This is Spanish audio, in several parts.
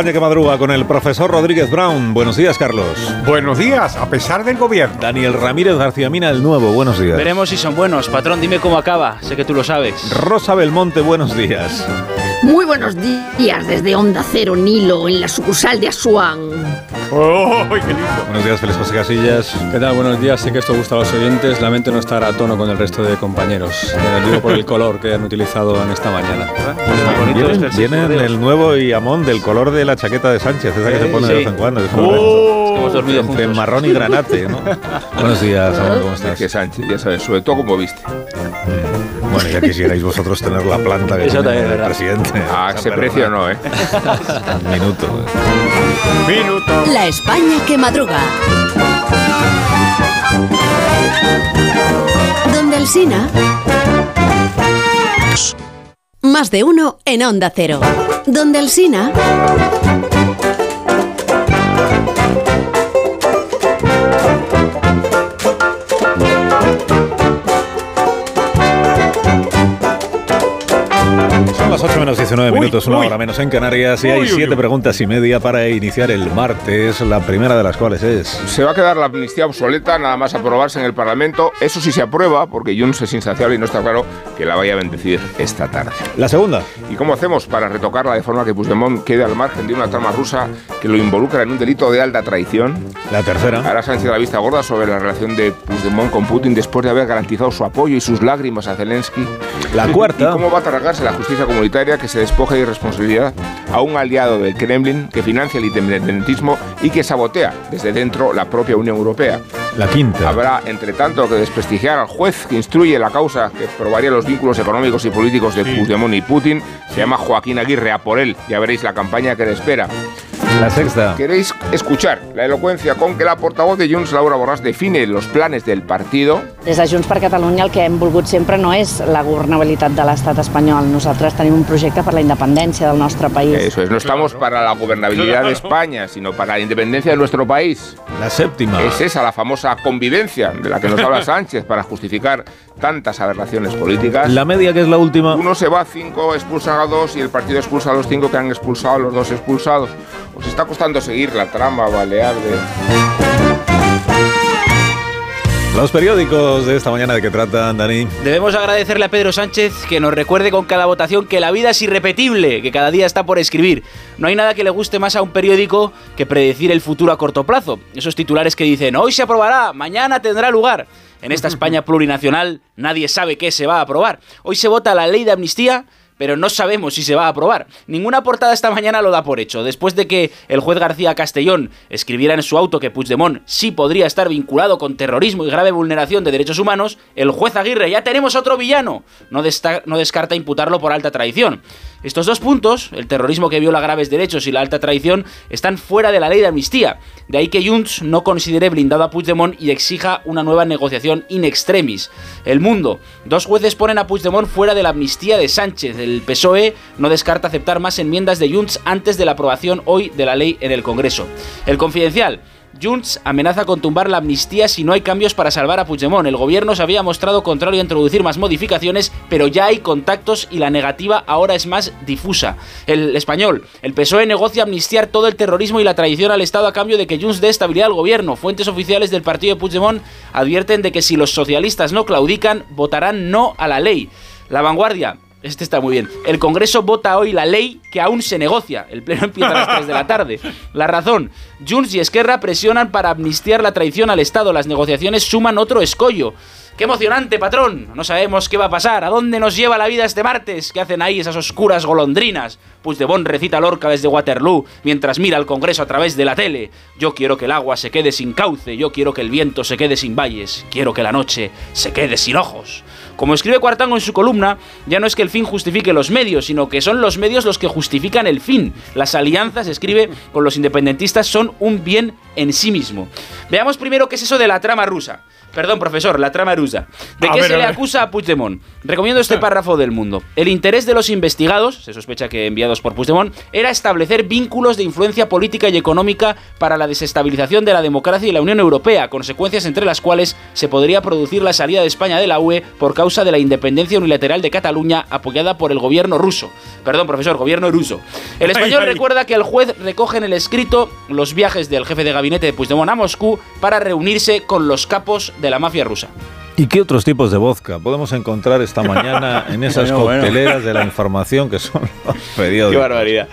Que madruga con el profesor Rodríguez Brown. Buenos días, Carlos. Buenos días, a pesar del gobierno. Daniel Ramírez García Mina, el nuevo. Buenos días. Veremos si son buenos. Patrón, dime cómo acaba. Sé que tú lo sabes. Rosa Belmonte, buenos días. Muy buenos días desde Onda Cero Nilo, en la sucursal de Asuán. ¡Oh, qué lindo! Buenos días, Félix José Casillas. ¿Qué tal? Buenos días. Sé que esto gusta a los oyentes. Lamento no estar a tono con el resto de compañeros. Me lo digo por el color que han utilizado en esta mañana. Vienen, vienen el nuevo y amón del color de la chaqueta de Sánchez, esa que se pone de vez en cuando. que es como ¡Oh! hemos dormido entre juntos. marrón y granate, ¿no? Buenos días, Amón, ¿cómo estás? Que Sánchez, ya sabes, sobre todo como viste. Bueno, ya quisierais vosotros tener la planta que Eso tiene también es el verdad. presidente. A Esa ese precio no, ¿eh? Minuto. Minuto. La España que madruga. Donde el Sina. Más de uno en Onda Cero. Donde el Sina. 19 minutos, uy, una uy. hora menos en Canarias. Y uy, hay siete preguntas y media para iniciar el martes, la primera de las cuales es... Se va a quedar la amnistía obsoleta, nada más aprobarse en el Parlamento. Eso sí se aprueba, porque Junts es insaciable y no está claro que la vaya a bendecir esta tarde. La segunda. ¿Y cómo hacemos para retocarla de forma que Puigdemont quede al margen de una trama rusa que lo involucra en un delito de alta traición? La tercera. Ahora Sánchez la vista gorda sobre la relación de Puigdemont con Putin después de haber garantizado su apoyo y sus lágrimas a Zelensky. La cuarta. ¿Y cómo va a cargarse la justicia comunitaria que se despoja de irresponsabilidad a un aliado del Kremlin que financia el independentismo y que sabotea desde dentro la propia Unión Europea? La quinta. Habrá, entre tanto, que desprestigiar al juez que instruye la causa que probaría los vínculos económicos y políticos de Puigdemont y Putin. Se llama Joaquín Aguirre, a por él. Ya veréis la campaña que le espera. La sexta. ¿Queréis escuchar la elocuencia con que la portavoz de Junts, Laura Borràs, define los planes del partido? Des de Junts per Catalunya el que hem volgut sempre no és la governabilitat de l'estat espanyol. Nosaltres tenim un projecte per la independència del nostre país. Eso es, no estamos para la gobernabilidad de España, sino para la independencia de nuestro país. La séptima. Es esa la famosa convivencia de la que nos habla Sánchez para justificar tantas aberraciones políticas. La media, que es la última. Uno se va a cinco, expulsan a dos y el partido expulsa a los cinco que han expulsado a los dos expulsados. Os está costando seguir la trama balear de... Los periódicos de esta mañana de qué tratan, Dani. Debemos agradecerle a Pedro Sánchez que nos recuerde con cada votación que la vida es irrepetible, que cada día está por escribir. No hay nada que le guste más a un periódico que predecir el futuro a corto plazo. Esos titulares que dicen hoy se aprobará, mañana tendrá lugar. En esta España plurinacional nadie sabe qué se va a aprobar. Hoy se vota la ley de amnistía pero no sabemos si se va a aprobar. Ninguna portada esta mañana lo da por hecho. Después de que el juez García Castellón escribiera en su auto que Puigdemont sí podría estar vinculado con terrorismo y grave vulneración de derechos humanos, el juez Aguirre, ya tenemos otro villano, no, no descarta imputarlo por alta traición. Estos dos puntos, el terrorismo que viola graves derechos y la alta traición, están fuera de la ley de amnistía. De ahí que Junts no considere blindado a Puigdemont y exija una nueva negociación in extremis. El mundo. Dos jueces ponen a Puigdemont fuera de la amnistía de Sánchez. El PSOE E no descarta aceptar más enmiendas de Junts antes de la aprobación hoy de la ley en el Congreso. El Confidencial. Junts amenaza con tumbar la amnistía si no hay cambios para salvar a Puigdemont. El gobierno se había mostrado contrario a introducir más modificaciones, pero ya hay contactos y la negativa ahora es más difusa. El español, el PSOE negocia amnistiar todo el terrorismo y la traición al Estado a cambio de que Junts dé estabilidad al gobierno. Fuentes oficiales del partido de Puigdemont advierten de que si los socialistas no claudican, votarán no a la ley. La vanguardia, este está muy bien. El Congreso vota hoy la ley que aún se negocia. El pleno empieza a las 3 de la tarde. La razón. Junts y Esquerra presionan para amnistiar la traición al Estado. Las negociaciones suman otro escollo. ¡Qué emocionante, patrón! No sabemos qué va a pasar, a dónde nos lleva la vida este martes, qué hacen ahí esas oscuras golondrinas. Puigdemont recita Lorca desde Waterloo mientras mira al Congreso a través de la tele. Yo quiero que el agua se quede sin cauce, yo quiero que el viento se quede sin valles, quiero que la noche se quede sin ojos. Como escribe Cuartango en su columna, ya no es que el fin justifique los medios, sino que son los medios los que justifican el fin. Las alianzas, escribe, con los independentistas son un bien en sí mismo. Veamos primero qué es eso de la trama rusa. Perdón, profesor, la trama rusa. ¿De A qué ver, se le ver. acusa a Puigdemont? Recomiendo este párrafo del mundo. El interés de los investigados, se sospecha que enviados por Puigdemont, era establecer vínculos de influencia política y económica para la desestabilización de la democracia y la Unión Europea, consecuencias entre las cuales se podría producir la salida de España de la UE por causa de la independencia unilateral de Cataluña apoyada por el gobierno ruso. Perdón, profesor, gobierno ruso. El español Ay, ay. recuerda que el juez recoge en el escrito los viajes del jefe de gabinete de Puigdemont a Moscú para reunirse con los capos de la mafia rusa. ¿Y qué otros tipos de vodka podemos encontrar esta mañana en esas Bueno, bueno. cocteleras de la información que son los periódicos? Qué barbaridad.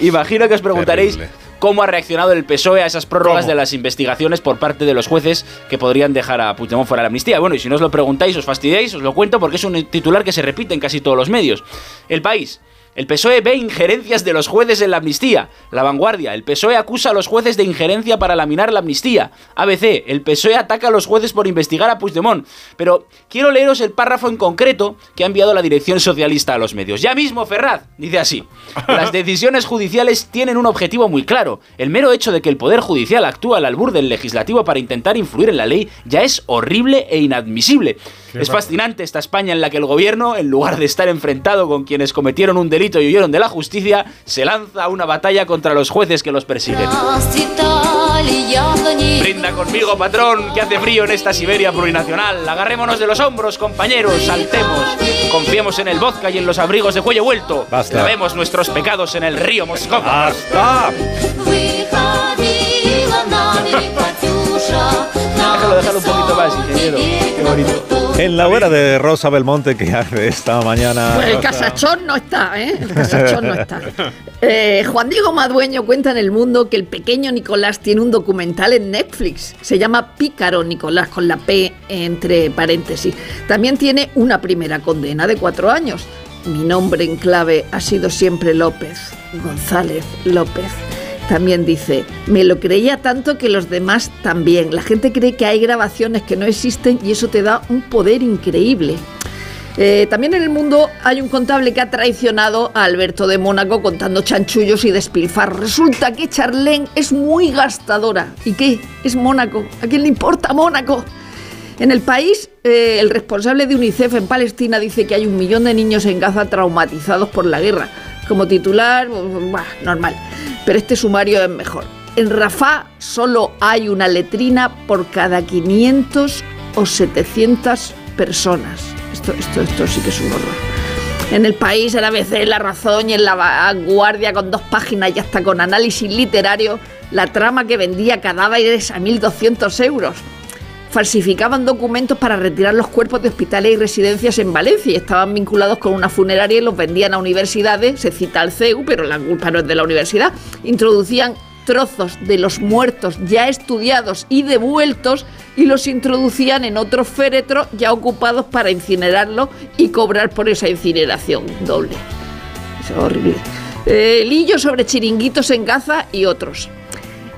Imagino que os preguntaréis Terrible. cómo ha reaccionado el PSOE a esas prórrogas ¿Cómo? de las investigaciones por parte de los jueces que podrían dejar a Puigdemont fuera de la amnistía. Bueno, y si no os lo preguntáis, os fastidiáis, os lo cuento porque es un titular que se repite en casi todos los medios. El país. El PSOE ve injerencias de los jueces en la amnistía. La vanguardia. El PSOE acusa a los jueces de injerencia para laminar la amnistía. ABC. El PSOE ataca a los jueces por investigar a Puigdemont. Pero quiero leeros el párrafo en concreto que ha enviado la dirección socialista a los medios. Ya mismo, Ferraz. Dice así. Las decisiones judiciales tienen un objetivo muy claro. El mero hecho de que el Poder Judicial actúa al albur del legislativo para intentar influir en la ley ya es horrible e inadmisible. Es fascinante esta España en la que el gobierno, en lugar de estar enfrentado con quienes cometieron un delito y huyeron de la justicia, se lanza a una batalla contra los jueces que los persiguen. Brinda conmigo, patrón, que hace frío en esta Siberia plurinacional. Agarrémonos de los hombros, compañeros, saltemos. Confiemos en el vodka y en los abrigos de cuello vuelto. Basta. Lavemos nuestros pecados en el río Moscova. ¡Basta! Déjalo, déjalo un poquito más, ingeniero. Qué bonito. En la hora de Rosa Belmonte que hace esta mañana. Pues el casachón no está, ¿eh? El casachón no está. Eh, Juan Diego Madueño cuenta en El Mundo que el pequeño Nicolás tiene un documental en Netflix. Se llama Pícaro Nicolás, con la P entre paréntesis. También tiene una primera condena de cuatro años. Mi nombre en clave ha sido siempre López, González López. También dice, me lo creía tanto que los demás también. La gente cree que hay grabaciones que no existen y eso te da un poder increíble. Eh, también en el mundo hay un contable que ha traicionado a Alberto de Mónaco contando chanchullos y despilfarros. Resulta que Charlene es muy gastadora. ¿Y qué? Es Mónaco. ¿A quién le importa Mónaco? En el país, eh, el responsable de UNICEF en Palestina dice que hay un millón de niños en Gaza traumatizados por la guerra. Como titular, normal. Pero este sumario es mejor. En Rafah solo hay una letrina por cada 500 o 700 personas. Esto, esto, esto sí que es un horror. En el país, el ABC, La Razón y en La Vanguardia, con dos páginas y hasta con análisis literario, la trama que vendía cadáveres a 1.200 euros. Falsificaban documentos para retirar los cuerpos de hospitales y residencias en Valencia y estaban vinculados con una funeraria y los vendían a universidades, se cita al CEU, pero la culpa no es de la universidad. Introducían trozos de los muertos ya estudiados y devueltos y los introducían en otros féretros ya ocupados para incinerarlos y cobrar por esa incineración doble. Es horrible. Eh, Lillo sobre chiringuitos en Gaza y otros.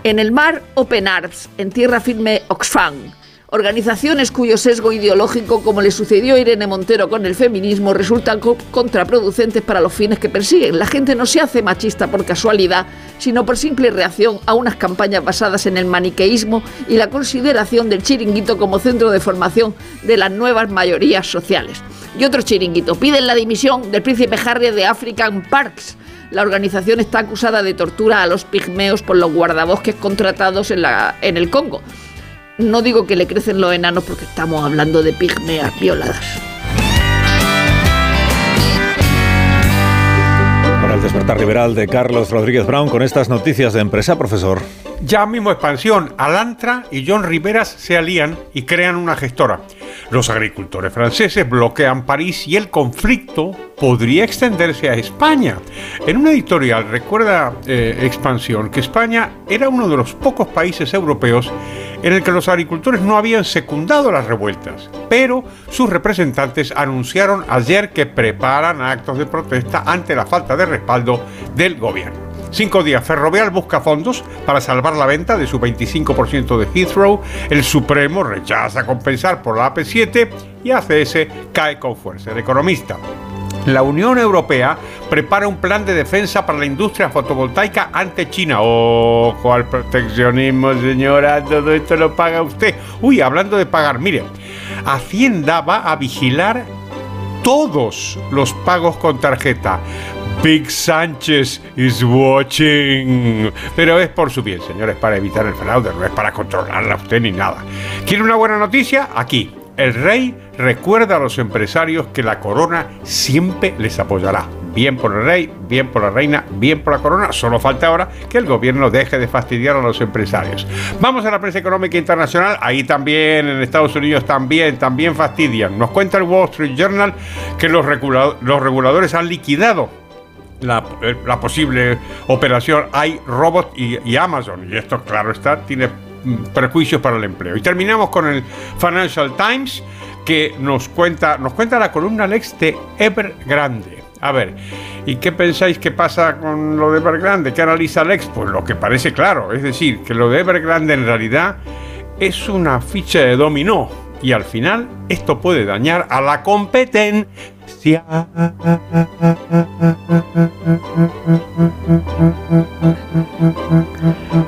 En el mar, Open Arms, en tierra firme, Oxfam. Organizaciones cuyo sesgo ideológico, como le sucedió a Irene Montero con el feminismo, resultan co- contraproducentes para los fines que persiguen. La gente no se hace machista por casualidad, sino por simple reacción a unas campañas basadas en el maniqueísmo y la consideración del chiringuito como centro de formación de las nuevas mayorías sociales. Y otro chiringuito, piden la dimisión del príncipe Harry de African Parks. La organización está acusada de tortura a los pigmeos por los guardabosques contratados en el Congo. No digo que le crecen los enanos porque estamos hablando de pigmeas violadas. Para el despertar liberal de Carlos Rodríguez Brown con estas noticias de empresa, profesor. Ya mismo expansión, Alantra y John Riveras se alían y crean una gestora. Los agricultores franceses bloquean París y el conflicto podría extenderse a España. En un editorial recuerda eh, Expansión que España era uno de los pocos países europeos en el que los agricultores no habían secundado las revueltas, pero sus representantes anunciaron ayer que preparan actos de protesta ante la falta de respaldo del gobierno. Cinco días, Ferrovial busca fondos para salvar la venta de su 25% de Heathrow, el Supremo rechaza compensar por la AP7 y ACS cae con fuerza. El economista la Unión Europea prepara un plan de defensa para la industria fotovoltaica ante China. Ojo al proteccionismo, señora, todo esto lo paga usted. Uy, hablando de pagar, mire, Hacienda va a vigilar todos los pagos con tarjeta. Big Sánchez is watching. Pero es por su bien, señores, para evitar el fraude, no es para controlarla a usted ni nada. ¿Quiere una buena noticia? Aquí. El rey recuerda a los empresarios que la corona siempre les apoyará. Bien por el rey, bien por la reina, bien por la corona. Solo falta ahora que el gobierno deje de fastidiar a los empresarios. Vamos a la prensa económica internacional. Ahí también, en Estados Unidos también, también fastidian. Nos cuenta el Wall Street Journal que los, reguladores han liquidado la, eh, posible operación iRobot y, y Amazon. Y esto, claro está, tiene prejuicios para el empleo. Y terminamos con el Financial Times que nos cuenta, nos cuenta la columna Lex de Evergrande. A ver, ¿y qué pensáis que pasa con lo de Evergrande? ¿Qué analiza Lex? Pues lo que parece claro, es decir, que lo de Evergrande en realidad es una ficha de dominó y al final esto puede dañar a la competencia.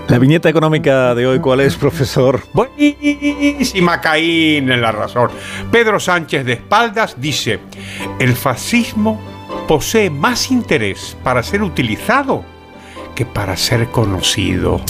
La viñeta económica de hoy, ¿cuál es, profesor? Buenísima, Caín en la razón. Pedro Sánchez de espaldas dice, el fascismo posee más interés para ser utilizado que para ser conocido.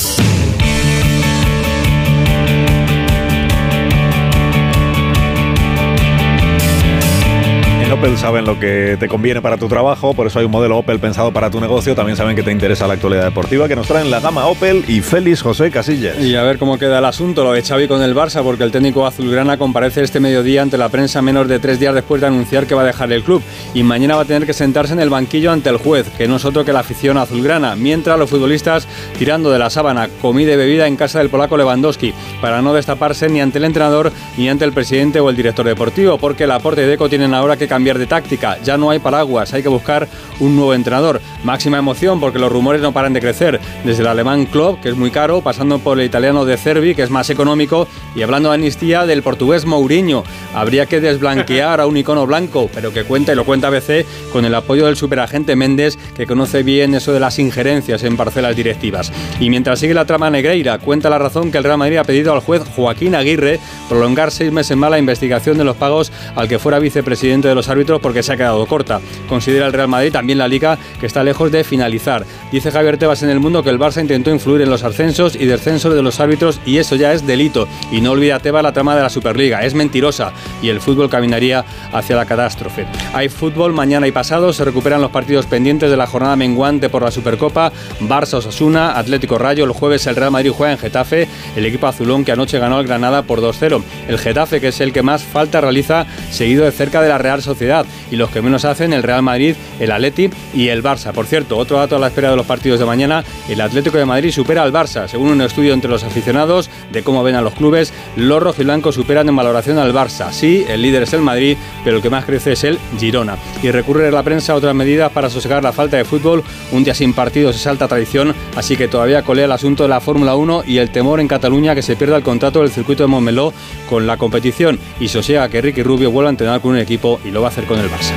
Opel saben lo que te conviene para tu trabajo, por eso hay un modelo Opel pensado para tu negocio. También saben que te interesa la actualidad deportiva, que nos traen la gama Opel y Félix José Casillas. Y a ver cómo queda el asunto, lo de Xavi con el Barça, porque el técnico azulgrana comparece este mediodía ante la prensa menos de tres días después de anunciar que va a dejar el club. Y mañana va a tener que sentarse en el banquillo ante el juez, que no es otro que la afición azulgrana, mientras los futbolistas tirando de la sábana, comida y bebida en casa del polaco Lewandowski, para no destaparse ni ante el entrenador ni ante el presidente o el director deportivo, porque la Aporte y Deco tienen ahora que cambiar de táctica. Ya no hay paraguas, hay que buscar un nuevo entrenador. Máxima emoción porque los rumores no paran de crecer. Desde el alemán Klopp, que es muy caro, pasando por el italiano de Cervi, que es más económico, y hablando de amnistía del portugués Mourinho. Habría que desblanquear a un icono blanco, pero que cuenta y lo cuenta ABC con el apoyo del superagente Méndez, que conoce bien eso de las injerencias en parcelas directivas. Y mientras sigue la trama Negreira, cuenta la razón que el Real Madrid ha pedido al juez Joaquín Aguirre prolongar seis meses más la investigación de los pagos al que fuera vicepresidente de los árbitros porque se ha quedado corta. Considera el Real Madrid también la liga que está lejos de finalizar. Dice Javier Tebas en el mundo que el Barça intentó influir en los ascensos y descensos de los árbitros y eso ya es delito. Y no olvida Tebas la trama de la Superliga, es mentirosa y el fútbol caminaría hacia la catástrofe. Hay fútbol mañana y pasado, se recuperan los partidos pendientes de la jornada menguante por la Supercopa, Barça Osasuna, Atlético Rayo, el jueves el Real Madrid juega en Getafe, el equipo azulón que anoche ganó al Granada por 2-0. El Getafe, que es el que más falta realiza, seguido de cerca de la Real Sociedad y los que menos hacen el Real Madrid, el Atleti y el Barça. Por cierto, otro dato a la espera de los partidos de mañana, el Atlético de Madrid supera al Barça. Según un estudio entre los aficionados de cómo ven a los clubes, los rojiblancos superan en valoración al Barça. Sí, el líder es el Madrid, pero el que más crece es el Girona. Y recurre la prensa a otras medidas para sosegar la falta de fútbol. Un día sin partidos es alta tradición, así que todavía colea el asunto de la Fórmula 1 y el temor en Cataluña que se pierda el contrato del circuito de Montmeló con la competición y sosega que Ricky Rubio vuelva a entrenar con un equipo y lo va a con el Barça.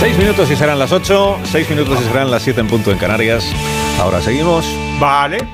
Seis minutos y serán las ocho, seis minutos y serán las siete en punto en Canarias. Ahora seguimos. Vale.